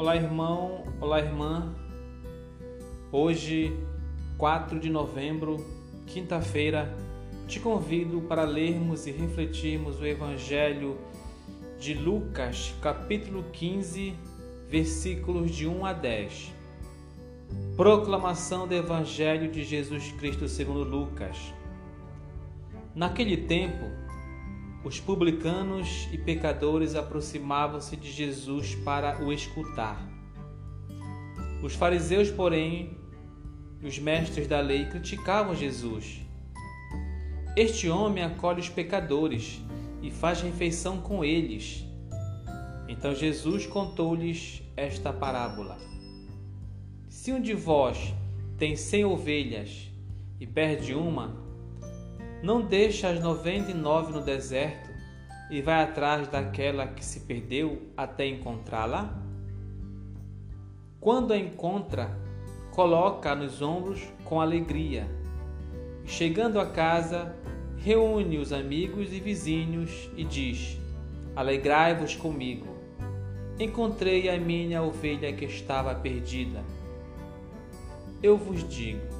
Olá, irmão. Olá, irmã. Hoje, 4 de novembro, quinta-feira, te convido para lermos e refletirmos o Evangelho de Lucas, capítulo 15, versículos de 1 a 10. Proclamação do Evangelho de Jesus Cristo segundo Lucas. Naquele tempo, os publicanos e pecadores aproximavam-se de Jesus para o escutar. Os fariseus, porém, e os mestres da lei criticavam Jesus. Este homem acolhe os pecadores e faz refeição com eles. Então Jesus contou-lhes esta parábola: Se um de vós tem cem ovelhas e perde uma, não deixa as noventa e nove no deserto e vai atrás daquela que se perdeu até encontrá-la? Quando a encontra, coloca nos ombros com alegria. Chegando a casa, reúne os amigos e vizinhos e diz: Alegrai-vos comigo. Encontrei a minha ovelha que estava perdida. Eu vos digo: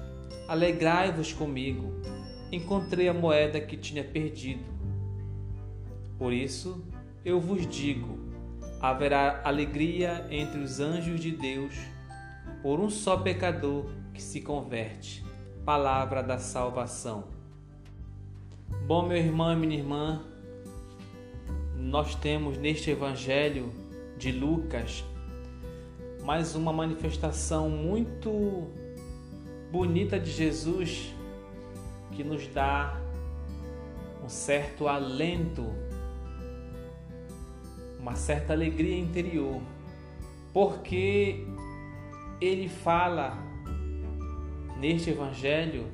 Alegrai-vos comigo, encontrei a moeda que tinha perdido. Por isso eu vos digo: haverá alegria entre os anjos de Deus por um só pecador que se converte. Palavra da salvação. Bom, meu irmão e minha irmã, nós temos neste Evangelho de Lucas mais uma manifestação muito bonita de Jesus que nos dá um certo alento, uma certa alegria interior, porque ele fala neste evangelho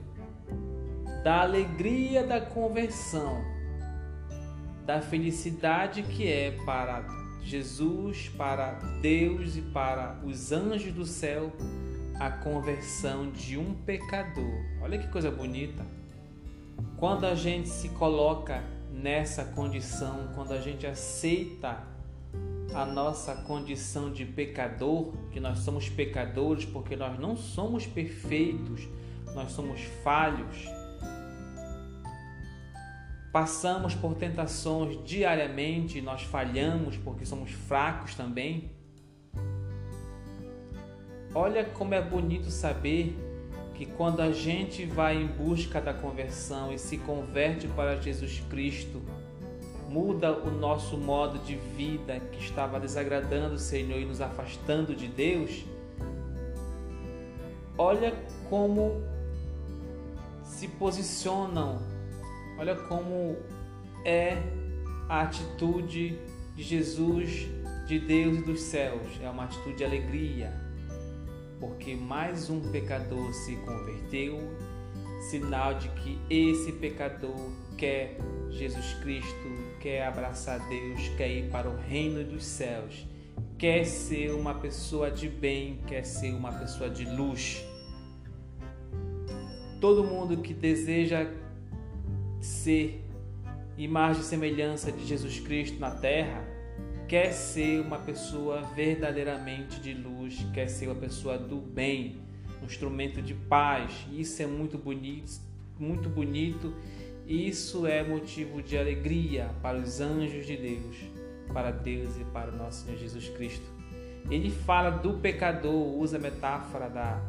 da alegria da conversão, da felicidade que é para Jesus, para Deus e para os anjos do céu a conversão de um pecador. Olha que coisa bonita. Quando a gente se coloca nessa condição, quando a gente aceita a nossa condição de pecador, que nós somos pecadores porque nós não somos perfeitos, nós somos falhos. Passamos por tentações diariamente, nós falhamos porque somos fracos também. Olha como é bonito saber que quando a gente vai em busca da conversão e se converte para Jesus Cristo, muda o nosso modo de vida que estava desagradando o Senhor e nos afastando de Deus. Olha como se posicionam, olha como é a atitude de Jesus, de Deus e dos céus. É uma atitude de alegria, porque mais um pecador se converteu, sinal de que esse pecador quer Jesus Cristo, quer abraçar Deus, quer ir para o reino dos céus, quer ser uma pessoa de bem, quer ser uma pessoa de luz. Todo mundo que deseja ser imagem e semelhança de Jesus Cristo na terra, quer ser uma pessoa verdadeiramente de luz, quer ser uma pessoa do bem, um instrumento de paz. Isso é muito bonito, muito bonito. Isso é motivo de alegria para os anjos de Deus, para Deus e para o nosso Senhor Jesus Cristo. Ele fala do pecador, usa a metáfora da,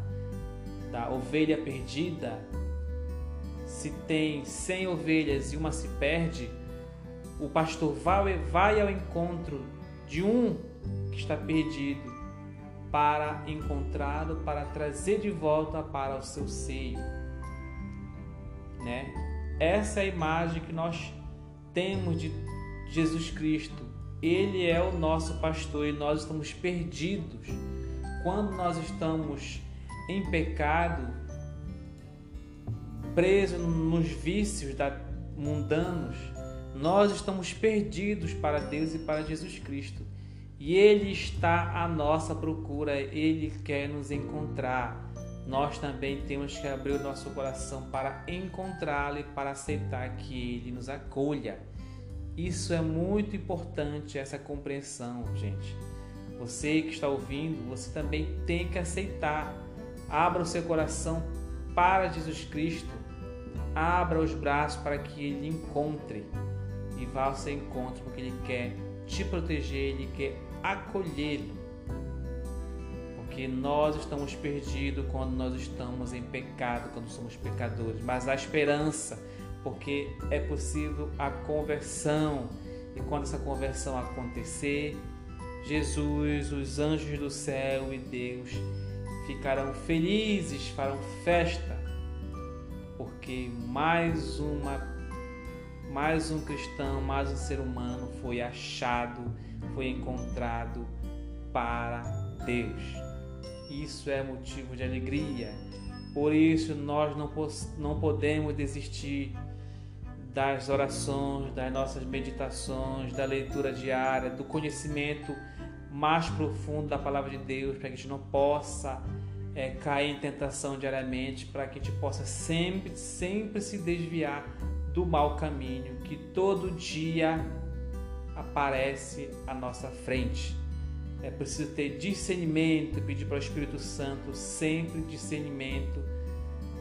da ovelha perdida. Se tem cem ovelhas e uma se perde, o pastor vai, ao encontro de um que está perdido para encontrá-lo, para trazer de volta para o seu seio. Né? Essa é a imagem que nós temos de Jesus Cristo, Ele é o nosso pastor e nós estamos perdidos. Quando nós estamos em pecado, presos nos vícios da, mundanos, nós estamos perdidos para Deus e para Jesus Cristo. E Ele está à nossa procura, Ele quer nos encontrar. Nós também temos que abrir o nosso coração para encontrá-lo e para aceitar que Ele nos acolha. Isso é muito importante, essa compreensão, gente. Você que está ouvindo, você também tem que aceitar. Abra o seu coração para Jesus Cristo. Abra os braços para que Ele encontre e vá ao seu encontro, porque Ele quer te proteger, Ele quer acolhê-lo. Porque nós estamos perdidos quando nós estamos em pecado, quando somos pecadores, mas há esperança, porque é possível a conversão. E quando essa conversão acontecer, Jesus, os anjos do céu e Deus ficarão felizes, farão festa, porque mais uma mais um cristão, mais um ser humano foi achado, foi encontrado para Deus. Isso é motivo de alegria. Por isso nós não, não podemos desistir das orações, das nossas meditações, da leitura diária, do conhecimento mais profundo da palavra de Deus, para que a gente não possa é, cair em tentação diariamente, para que a gente possa sempre, sempre se desviar do mau caminho que todo dia aparece à nossa frente. É preciso ter discernimento, pedir para o Espírito Santo sempre discernimento,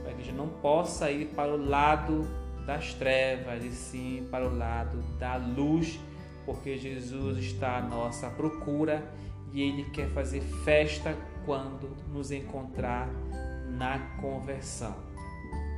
para que a gente não possa ir para o lado das trevas, e sim para o lado da luz, porque Jesus está à nossa procura e Ele quer fazer festa quando nos encontrar na conversão.